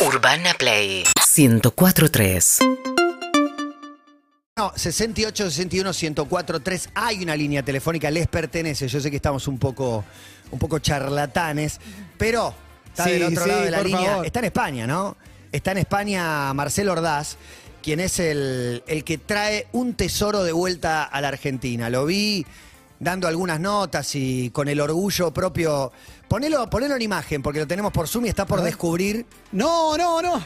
Urbana Play 1043. No, 68 61 104 3. Hay una línea telefónica, les pertenece. Yo sé que estamos un poco, un poco charlatanes, pero está Sí, del otro sí, lado de la por línea. favor. Está en España, ¿no? Está en España Marcelo Ordaz, quien es el, el que trae un tesoro de vuelta a la Argentina. Lo vi dando algunas notas y con el orgullo propio. Ponelo, ponelo en imagen, porque lo tenemos por Zoom y está por descubrir No, no, no.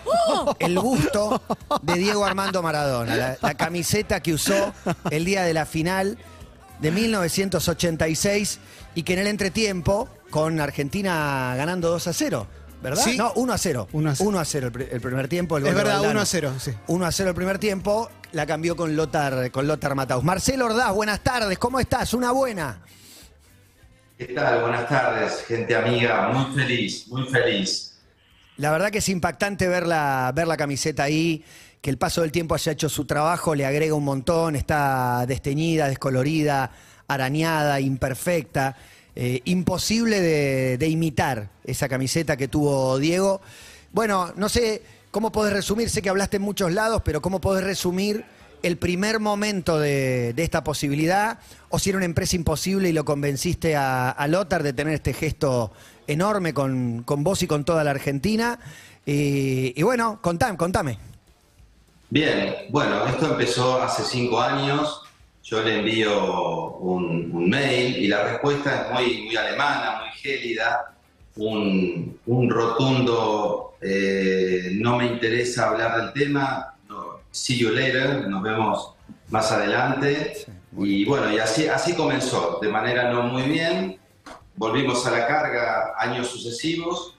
el busto de Diego Armando Maradona, la, la camiseta que usó el día de la final de 1986 y que en el entretiempo, con Argentina ganando 2 a 0, ¿verdad? Sí. No, 1 a 0. 1 a 0. 1 a 0 el, pri- el primer tiempo. el Es verdad, Valdano. 1 a 0, sí. 1 a 0 el primer tiempo, la cambió con Lothar, con Lothar Mataus. Marcelo Ordaz, buenas tardes, ¿cómo estás? Una buena. ¿Qué tal? Buenas tardes, gente amiga. Muy feliz, muy feliz. La verdad que es impactante ver la, ver la camiseta ahí, que el paso del tiempo haya hecho su trabajo, le agrega un montón, está desteñida, descolorida, arañada, imperfecta. eh, imposible de, de imitar esa camiseta que tuvo Diego. Bueno, no sé cómo podés resumir, sé que hablaste en muchos lados, pero cómo podés resumir el primer momento de, esta posibilidad, o si era una empresa imposible y lo convenciste a, a Lothar de tener este gesto enorme con, vos y con toda la Argentina. Y, y bueno, contame, contame. Bien, bueno, esto empezó hace cinco años. Yo le envío un, un mail y la respuesta es muy, muy alemana, muy gélida. Un, un rotundo, eh, no me interesa hablar del tema. no, see you later, nos vemos más adelante. Y bueno, y así, así comenzó, de manera no muy bien. Volvimos a la carga años sucesivos.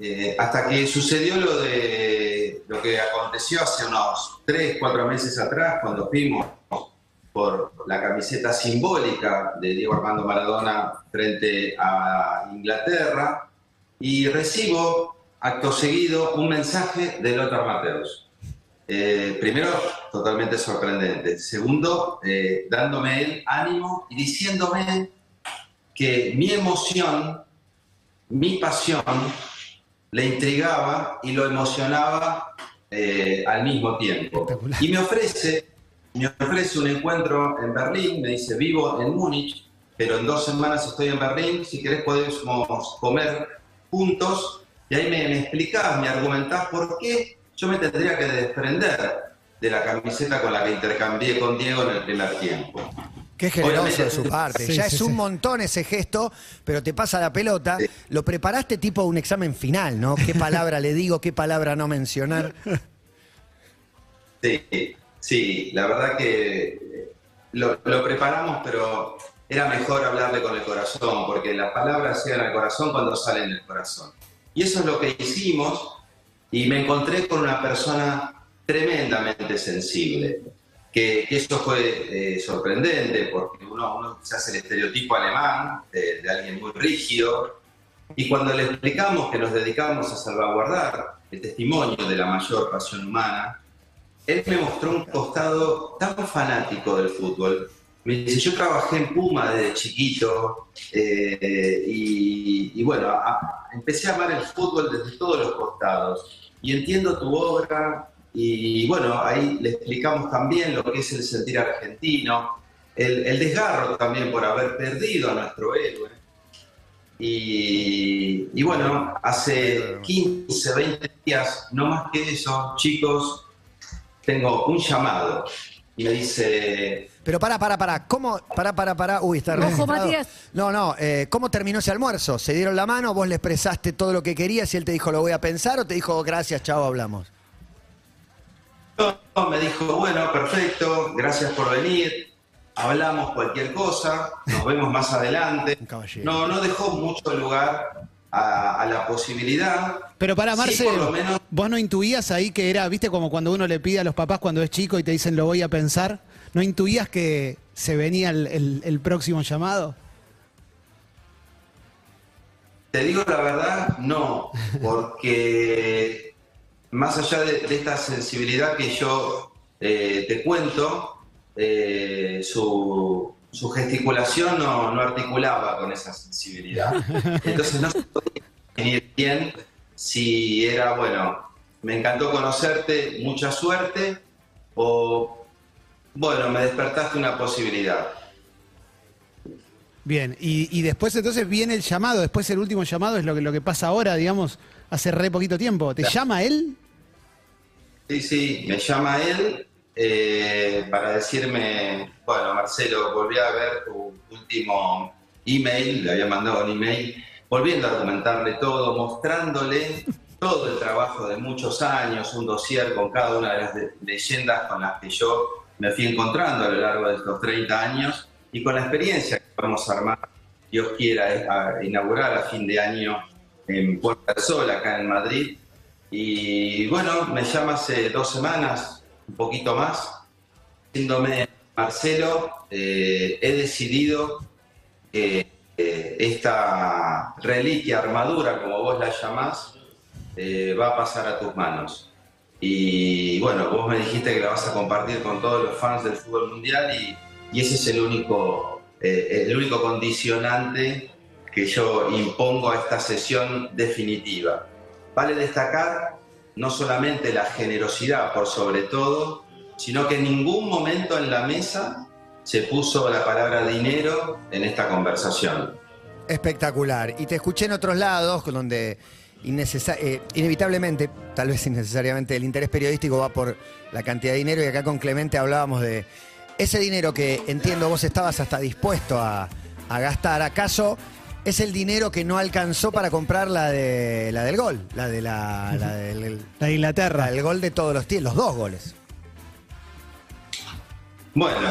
Eh, hasta que sucedió lo de lo que aconteció hace unos 3, 4 meses atrás, cuando fuimos por la camiseta simbólica de Diego Armando Maradona frente a Inglaterra, y recibo acto seguido un mensaje de Lothar Mateus. Eh, primero, totalmente sorprendente. Segundo, eh, dándome el ánimo y diciéndome que mi emoción, mi pasión, le intrigaba y lo emocionaba eh, al mismo tiempo. Y me ofrece, me ofrece un encuentro en Berlín, me dice, vivo en Múnich, pero en dos semanas estoy en Berlín, si querés podemos comer juntos, y ahí me, me explicás, me argumentás por qué yo me tendría que desprender de la camiseta con la que intercambié con Diego en el primer tiempo. Qué generoso Obviamente- de su parte. Sí, ya sí, es un montón ese gesto, pero te pasa la pelota. Sí. Lo preparaste tipo un examen final, ¿no? ¿Qué palabra le digo, qué palabra no mencionar? Sí, sí, la verdad que lo, lo preparamos, pero era mejor hablarle con el corazón, porque las palabras llegan al corazón cuando salen del corazón. Y eso es lo que hicimos, y me encontré con una persona tremendamente sensible, que, que eso fue eh, sorprendente, porque uno, se hace el estereotipo alemán de, de alguien muy rígido, y cuando le explicamos que nos dedicamos a salvaguardar el testimonio de la mayor pasión humana, él me mostró un costado tan fanático del fútbol. Me dice, yo trabajé en Puma desde chiquito eh, y, bueno, empecé a amar el fútbol desde todos los costados. Y entiendo tu obra y bueno, ahí le explicamos también lo que es el sentir argentino, el, desgarro también por haber perdido a nuestro héroe. Y bueno, hace 15, 20 días, no más que eso, chicos, tengo un llamado y me dice, Pero para, para, para. ¿Cómo? Para, para, para. Uy, está Ojo, registrado. Matías. No, no. eh, ¿Cómo terminó ese almuerzo? ¿Se dieron la mano? ¿Vos le expresaste todo lo que querías y él te dijo, lo voy a pensar? ¿O te dijo, gracias, chao, hablamos? no, me dijo, bueno, perfecto, gracias por venir, hablamos cualquier cosa, nos vemos más adelante. Un caballero. No, no dejó mucho lugar a, a la posibilidad. Pero para Sí, Marcelo, por lo menos vos no intuías ahí que era, viste, como cuando uno le pide a los papás cuando es chico y te dicen lo voy a pensar, ¿no intuías que se venía el, el- el próximo llamado? Te digo la verdad, no, porque más allá de, de esta sensibilidad que yo eh, te cuento, eh, su, su gesticulación no, no articulaba con esa sensibilidad. Entonces no se podía definir bien si era, bueno, me encantó conocerte, mucha suerte, o bueno, me despertaste una posibilidad. Bien, y, y después entonces viene el llamado, después el último llamado es lo que, lo que pasa ahora, digamos, hace re poquito tiempo. ¿Te llama él? Sí, sí, me llama él eh, para decirme, bueno, Marcelo, volví a ver tu último email, le había mandado un email, volviendo a argumentarle todo, mostrándole todo el trabajo de muchos años, un dossier con cada una de las leyendas con las que yo me fui encontrando a lo largo de estos 30 años y con la experiencia que vamos a armar, Dios quiera, inaugurar a fin de año en Puerta del Sol, acá en Madrid. Y bueno, me llama hace dos semanas, un poquito más, diciéndome, Marcelo, eh, he decidido que eh, esta reliquia, armadura, como vos la llamás, eh, va a pasar a tus manos. Y bueno, vos me dijiste que la vas a compartir con todos los fans del fútbol mundial y, ese es el único, eh, el único condicionante que yo impongo a esta sesión definitiva. Vale destacar no solamente la generosidad por sobre todo, sino que en ningún momento en la mesa se puso la palabra dinero en esta conversación. Espectacular. Y te escuché en otros lados donde eh, inevitablemente, tal vez innecesariamente, el interés periodístico va por la cantidad de dinero y acá con Clemente hablábamos de ese dinero que entiendo vos estabas hasta dispuesto a, a gastar. ¿Acaso es el dinero que no alcanzó para comprar la, de, la del gol? La, de la, la del, La de Inglaterra. la del gol de todos los tiempos, los dos goles. Bueno,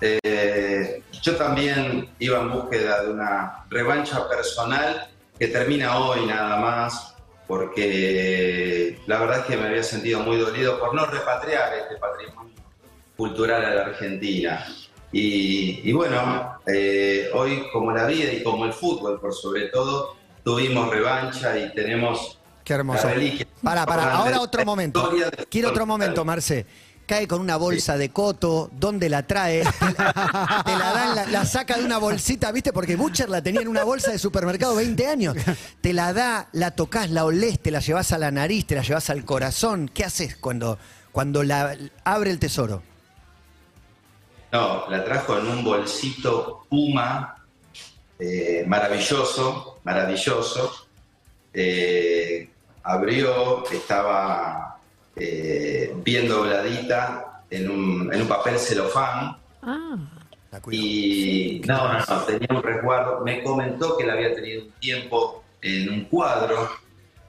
eh, yo también iba en búsqueda de una revancha personal que termina hoy nada más, porque la verdad es que me había sentido muy dolido por no repatriar este patrimonio cultural a la Argentina. Y, y bueno, eh, hoy como la vida y como el fútbol por sobre todo, tuvimos revancha y tenemos Qué hermoso. la reliquia. Para, para, ahora otro momento. Quiero otro momento. Marce. Cae con una bolsa de coto, ¿dónde la trae? Te la, te la dan, la, la saca de una bolsita, ¿viste? Porque Butcher la tenía en una bolsa de supermercado 20 años. Te la da, la tocas, la olés, te la llevas a la nariz, te la llevas al corazón. ¿Qué haces cuando, cuando la abre el tesoro? No, la trajo en un bolsito Puma, eh, maravilloso, maravilloso. Eh, abrió, estaba eh, bien dobladita en un, en un papel celofán cuido. y no, no, no, tenía un resguardo. Me comentó que la había tenido un tiempo en un cuadro.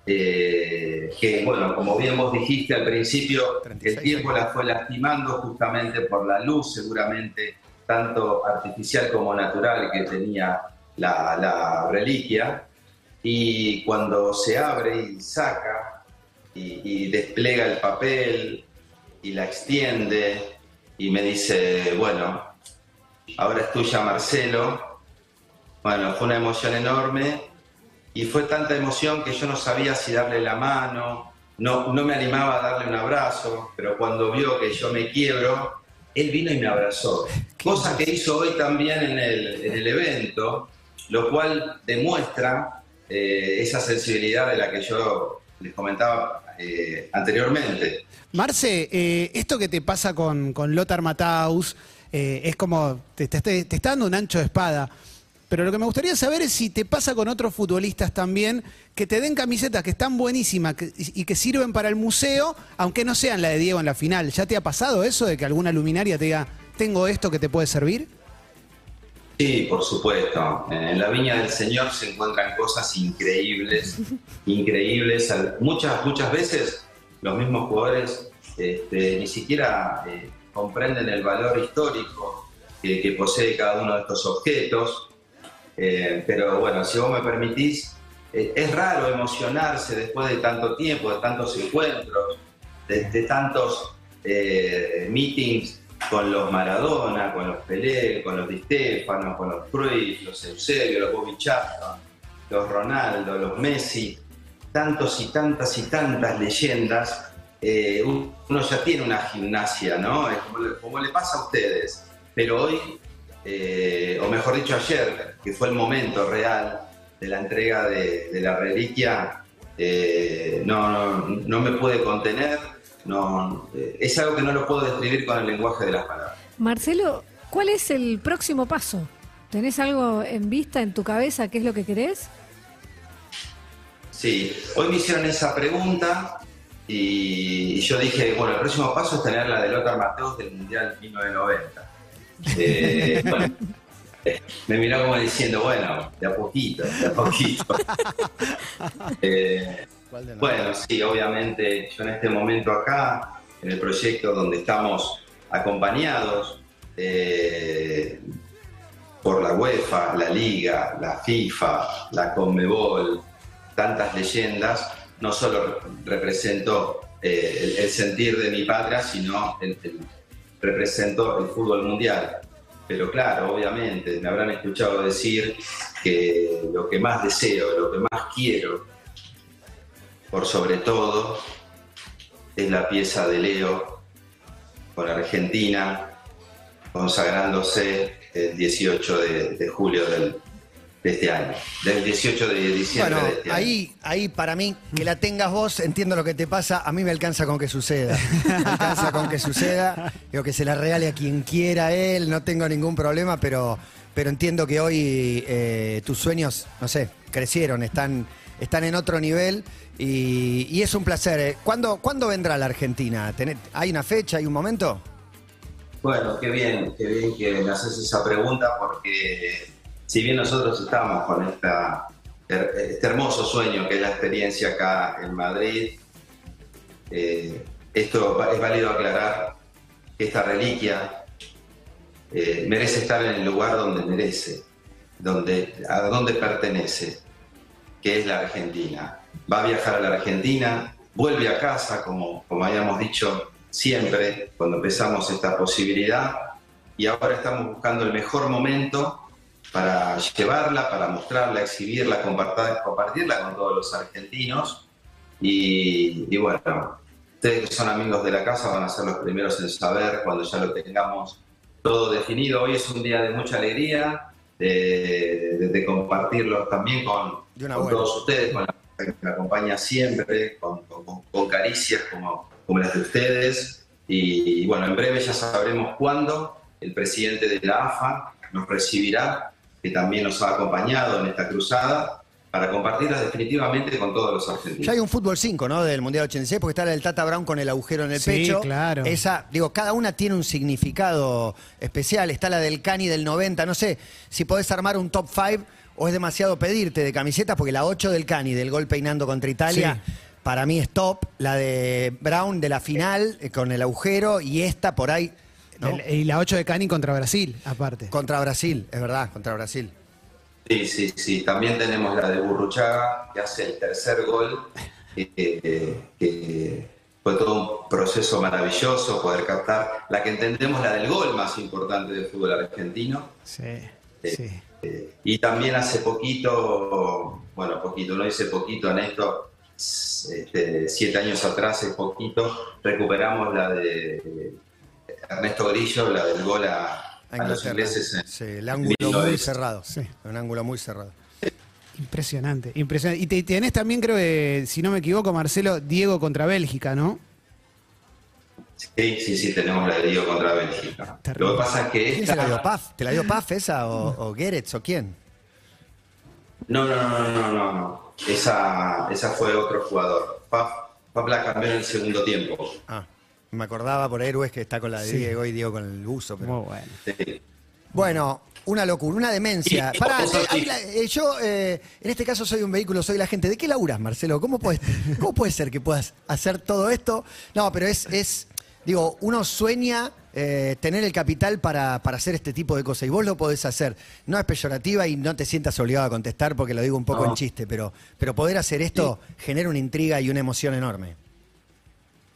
eh, que bueno, como bien vos dijiste al principio, 36 el tiempo la fue lastimando justamente por la luz, seguramente tanto artificial como natural que tenía la, la reliquia. Y cuando se abre y saca y, y despliega el papel y la extiende y me dice, bueno, ahora es tuya Marcelo. Bueno, fue una emoción enorme y fue tanta emoción que yo no sabía si darle la mano, no, no me animaba a darle un abrazo, pero cuando vio que yo me quiebro, él vino y me abrazó. Cosa que hizo hoy también en el, en el evento, lo cual demuestra eh, esa sensibilidad de la que yo les comentaba eh, anteriormente. Marce, eh, esto que te pasa con, con Lothar Matthaus eh, es como, te, te- te está dando un ancho de espada. Pero lo que me gustaría saber es si te pasa con otros futbolistas también, que te den camisetas que están buenísimas y que sirven para el museo, aunque no sean la de Diego en la final. ¿Ya te ha pasado eso de que alguna luminaria te diga, tengo esto que te puede servir? Sí, por supuesto. En la viña del Señor se encuentran cosas increíbles, increíbles. Muchas, muchas veces los mismos jugadores este, ni siquiera eh, comprenden el valor histórico que, que posee cada uno de estos objetos. Eh, pero bueno, si vos me permitís, eh, es raro emocionarse después de tanto tiempo, de tantos encuentros, de, de tantos meetings con los Maradona, con los Pelé, con los Di Stefano, con los Cruyff, los Eusebio, los Bobby Charlton, los Ronaldo, los Messi, tantos y tantas y tantas leyendas, eh, uno ya tiene una gimnasia, ¿no? Es como, le- pasa a ustedes. Pero hoy, eh, o mejor dicho ayer, que fue el momento real de la entrega de, la reliquia, eh, no, no, no me puede contener, no, eh, es algo que no lo puedo describir con el lenguaje de las palabras. Marcelo, ¿cuál es el próximo paso? ¿Tenés algo en vista, en tu cabeza? ¿Qué es lo que querés? Sí, hoy me hicieron esa pregunta y yo dije, bueno, el próximo paso es tener la de Lothar Mateus del Mundial 1990. Eh, bueno, eh, me miró como diciendo, bueno, de a poquito, de a poquito. Eh, bueno, sí, obviamente yo en este momento acá, en el proyecto donde estamos acompañados eh, por la UEFA, la Liga, la FIFA, la Conmebol, tantas leyendas, no solo represento eh, el, el sentir de mi patria, sino el- el- represento el fútbol mundial. Pero claro, obviamente, me habrán escuchado decir que lo que más deseo, lo que más quiero, por sobre todo, es la pieza de Leo con Argentina, consagrándose el 18 de, de julio del- de este año, del 18 de diciembre Bueno, de este año. ahí, ahí para mí, que la tengas vos, entiendo lo que te pasa, a mí me alcanza con que suceda. Me alcanza con que suceda, digo que se la regale a quien quiera él, no tengo ningún problema, pero, pero entiendo que hoy eh, tus sueños, no sé, crecieron, están, están en otro nivel y, es un placer. eh. ¿Cuándo, ¿Cuándo vendrá la Argentina? ¿Tenés- ¿Hay una fecha, hay un momento? Bueno, qué bien, qué bien que me haces esa pregunta porque si bien nosotros estamos con esta, este hermoso sueño que es la experiencia acá en Madrid, eh, esto es válido aclarar que esta reliquia eh, merece estar en el lugar donde merece, donde, a donde pertenece, que es la Argentina. Va a viajar a la Argentina, vuelve a casa, como, como habíamos dicho siempre cuando empezamos esta posibilidad, y ahora estamos buscando el mejor momento para llevarla, para mostrarla, exhibirla, compartir- compartirla con todos los argentinos. Y, y bueno, ustedes que son amigos de la casa van a ser los primeros en saber cuando ya lo tengamos todo definido. Hoy es un día de mucha alegría, de, de- de compartirlo también con, todos ustedes, con la que me acompaña siempre, con, con- con caricias como, como las de ustedes. Y, y bueno, en breve ya sabremos cuándo el presidente de la AFA nos recibirá, que también nos ha acompañado en esta cruzada, para compartirlas definitivamente con todos los argentinos. Ya hay un fútbol 5, ¿no? Del Mundial 86, porque está la del Tata Brown con el agujero en el Sí, pecho. claro. Esa, digo, cada una tiene un significado especial. Está la del Cani del 90. No sé si podés armar un top 5 o es demasiado pedirte de camisetas, porque la 8 del Cani, del gol peinando contra Italia, Sí. para mí es top. La de Brown de la final, eh, con el agujero, y esta por ahí, ¿no? El- y la 8 de Cani contra Brasil, aparte. Contra Brasil, es verdad, contra Brasil. Sí, sí, sí. También tenemos la de Burruchaga, que hace el tercer gol, eh, eh, que fue todo un proceso maravilloso poder captar la que entendemos la del gol más importante del fútbol argentino. Sí, sí. Eh, y también hace poquito, bueno, poquito, no dice poquito en esto, este, siete años atrás es poquito, recuperamos la de Ernesto Grillo, la del gol a, A a los ingleses. en- Sí, el ángulo muy 1910. cerrado. Sí. Un ángulo muy cerrado. Impresionante, impresionante. Y te, tenés también, creo que, si no me equivoco, Marcelo, Diego contra Bélgica, ¿no? Sí, sí, sí, tenemos la de Diego contra Bélgica. Terrible. Lo que pasa es que ¿Quién se la dio esta... Paf? ¿Te la dio Paf esa o, o Geretz o quién? No, no, no, no, no, no, no. Esa, esa fue otro jugador. Paf, Paf la cambió en el segundo tiempo. Ah, me acordaba por héroes que está con la de Sí. Diego y Diego con el buzo. Pero... Muy bueno. Sí. Bueno, una locura, una demencia. Pará, eh, yo eh, en este caso soy un vehículo, soy la gente. ¿De qué laburas, Marcelo? ¿Cómo, puedes, ¿Cómo puede ser que puedas hacer todo esto? No, pero es, es digo, uno sueña eh, tener el capital para, para hacer este tipo de cosas y vos lo podés hacer. No es peyorativa y no te sientas obligado a contestar porque lo digo un poco No. en chiste, pero, pero poder hacer esto genera una intriga y una emoción enorme.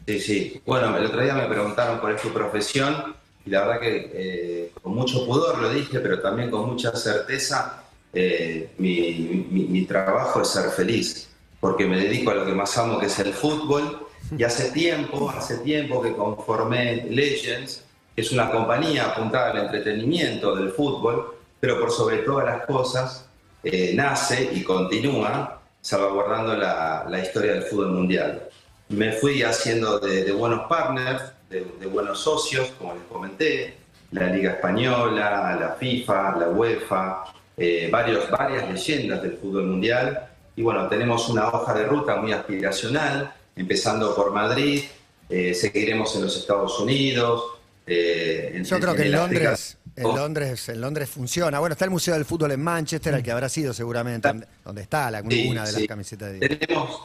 Sí, sí. Bueno, el otro día me preguntaron cuál es tu profesión y la verdad que eh, con mucho pudor lo dije, pero también con mucha certeza, eh, mi, trabajo es ser feliz, porque me dedico a lo que más amo, que es el fútbol. Y hace tiempo, hace tiempo que conformé Legends, que es una compañía apuntada al entretenimiento del fútbol, pero por sobre todas las cosas eh, nace y continúa salvaguardando la historia del fútbol mundial. Me fui haciendo de, de buenos partners, de, de buenos socios, como les comenté, la Liga Española, la FIFA, la UEFA, eh, varios, varias leyendas del fútbol mundial. Y bueno, tenemos una hoja de ruta muy aspiracional, empezando por Madrid, eh, seguiremos en los Estados Unidos. eh, en- Yo creo que en el África- Londres, en Londres, en Londres funciona. Bueno, está el Museo del Fútbol en Manchester, al que habrá sido seguramente, donde- donde está la, Sí, una de las sí. camisetas de. Tenemos,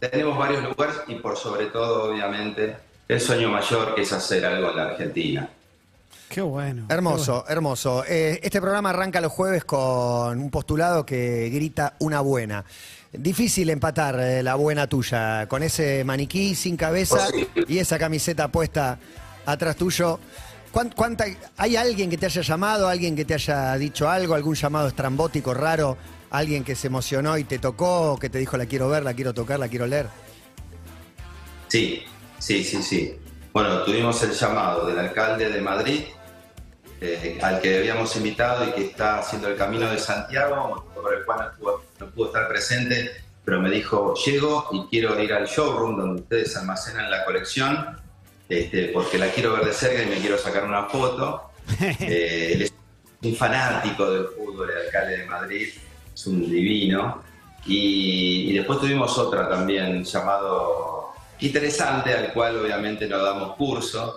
tenemos varios lugares y por sobre todo, obviamente, el sueño mayor que es hacer algo en la Argentina. Qué bueno. Hermoso, hermoso. Eh, este programa arranca los jueves con un postulado que grita una buena. Difícil empatar eh, la buena tuya, con ese maniquí sin cabeza Posible. y esa camiseta puesta atrás tuyo. ¿Cuán- cuánta- ¿Hay alguien que te haya llamado, alguien que te haya dicho algo, algún llamado estrambótico raro, alguien que se emocionó y te tocó, que te dijo la quiero ver, la quiero tocar, la quiero leer? Sí, sí, sí, sí. Bueno, tuvimos el llamado del alcalde de Madrid, eh, al que habíamos invitado y que está haciendo el camino de Santiago, por el cual no pudo, no pudo estar presente, pero me dijo, llego y quiero ir al showroom donde ustedes almacenan la colección, este, porque la quiero ver de cerca y me quiero sacar una foto. Eh, él es un fanático del fútbol, el alcalde de Madrid, es un divino. Y, y después tuvimos otra también llamado interesante, al cual obviamente no damos curso,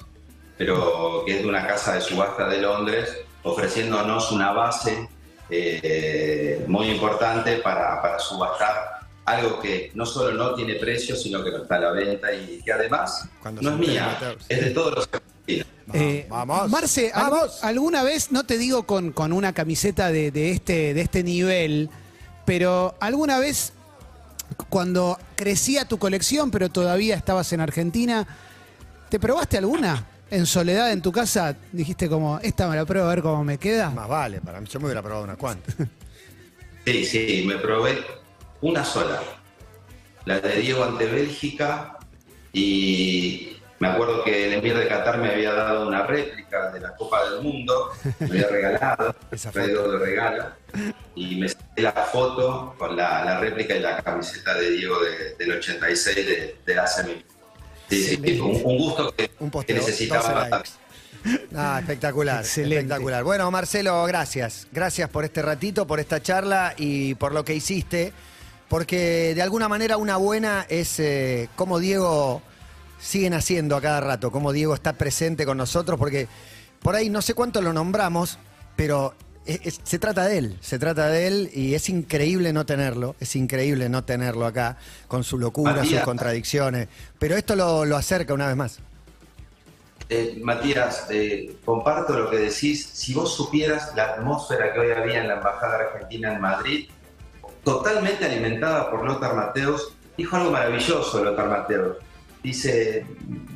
pero que es de una casa de subasta de Londres, ofreciéndonos una base eh, muy importante para, para subastar algo que no solo no tiene precio, sino que no está a la venta y que además Cuando no es mía, es de todos los. Eh, Vamos. Marce, ¿al- Vamos. alguna vez, no te digo con, con una camiseta de, de este, de este nivel, pero alguna vez cuando crecía tu colección, pero todavía estabas en Argentina, ¿te probaste alguna? En soledad en tu casa, dijiste como, esta me la pruebo a ver cómo me queda. Más vale, para mí yo me hubiera probado unas cuantas. Sí, sí, me probé una sola, la de Diego ante Bélgica y me acuerdo que el Emir de Qatar me había dado una réplica de la Copa del Mundo, me había regalado, Esa traído de regalo y me saqué la foto con la, la réplica y la camiseta de Diego de- del 86 de, de la semi. Sí, sí, un, un gusto que, Un posteo, 12 necesitaba. Ah, espectacular, Excelente. espectacular. Bueno, Marcelo, gracias. Gracias por este ratito, por esta charla y por lo que hiciste. Porque de alguna manera una buena es eh, cómo Diego siguen haciendo a cada rato, cómo Diego está presente con nosotros, porque por ahí no sé cuánto lo nombramos, pero es- es- se trata de él, se trata de él y es increíble no tenerlo, es increíble no tenerlo acá, con su locura, sus contradicciones, pero esto lo, lo acerca una vez más. Eh, Matías, eh, comparto lo que decís. Si vos supieras la atmósfera que hoy había en la Embajada Argentina en Madrid, totalmente alimentada por Lothar Mateos, dijo algo maravilloso Lothar Mateos. Dice,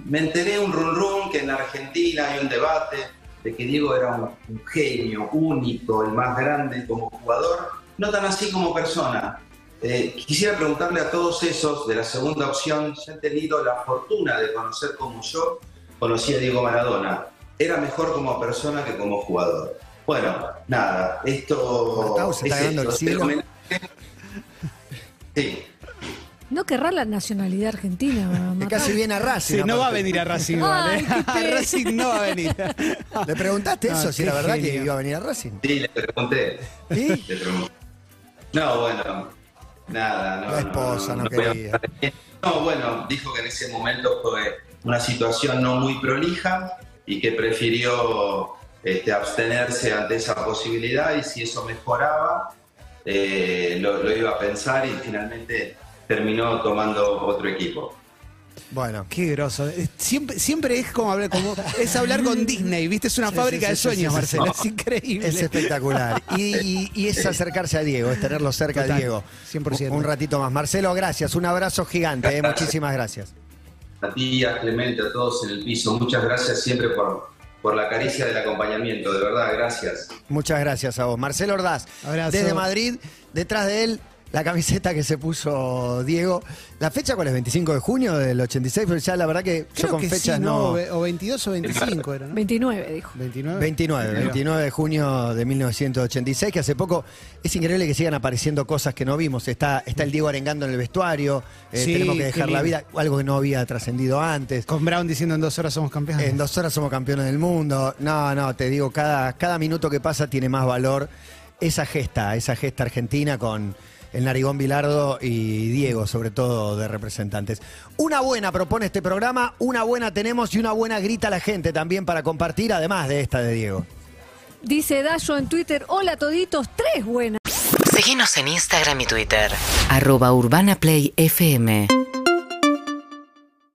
me enteré un run run que en la Argentina hay un debate de que Diego era un, un genio único, el más grande como jugador, no tan así como persona. Eh, quisiera preguntarle a todos esos de la segunda opción si han tenido la fortuna de conocer como yo conocí a Diego Maradona. Era mejor como persona que como jugador. Bueno, nada, esto. Se está es ganando el esto, cielo. este. Sí, No querrá la nacionalidad argentina, Que casi viene a Racing. Sí, no va a venir a Racing, A. Racing no va a venir. ¿Le preguntaste eso? si qué era verdad que iba a venir a Racing. sí, le pregunté. ¿Sí? Le pregunté. No, bueno, nada, no. La esposa no voy a- quería. No, bueno, dijo que en ese momento fue una situación no muy prolija y que prefirió este, abstenerse ante esa posibilidad y si eso mejoraba, eh, lo, lo iba a pensar y finalmente terminó tomando otro equipo. Bueno. Qué groso. Siempre, siempre es como hablar, como, es hablar con Disney, ¿viste? Es una Sí, fábrica sí, de sí, sueños, sí, Marcelo. Es increíble. Es espectacular. Y, y- y es acercarse a Diego, es tenerlo cerca Total, a Diego. 100%. Un, un ratito más. Marcelo, gracias. Un abrazo gigante. eh. Muchísimas gracias. A ti, a Clemente, a todos en el piso, muchas gracias siempre por, por la caricia del acompañamiento, de verdad, gracias. Muchas gracias a vos. Marcelo Ordaz, Abrazo. desde Madrid, detrás de él, la camiseta que se puso Diego. ¿La fecha cuál es? ¿25 de junio del 86? Pero ya la verdad que yo Creo con que sí, fechas ¿no? O 22 o 25 era, ¿no? 29, dijo. 29. 29, Ahí va. 29 de junio de 1986, que hace poco es increíble que sigan apareciendo cosas que no vimos. Está, está el Diego arengando en el vestuario, eh, Sí, tenemos que dejar la vida, algo que no había trascendido antes. Con Brown diciendo en dos horas somos campeones. En dos horas somos campeones del mundo. No, no, te digo, cada, cada minuto que pasa tiene más valor. Esa gesta, esa gesta argentina con el Narigón Bilardo y Diego, sobre todo de representantes. Una buena propone este programa, una buena tenemos y una buena grita la gente también para compartir, además de esta de Diego. Dice Dayo en Twitter, hola toditos, tres buenas. Seguinos en Instagram y Twitter. Arroba Urbana Play FM.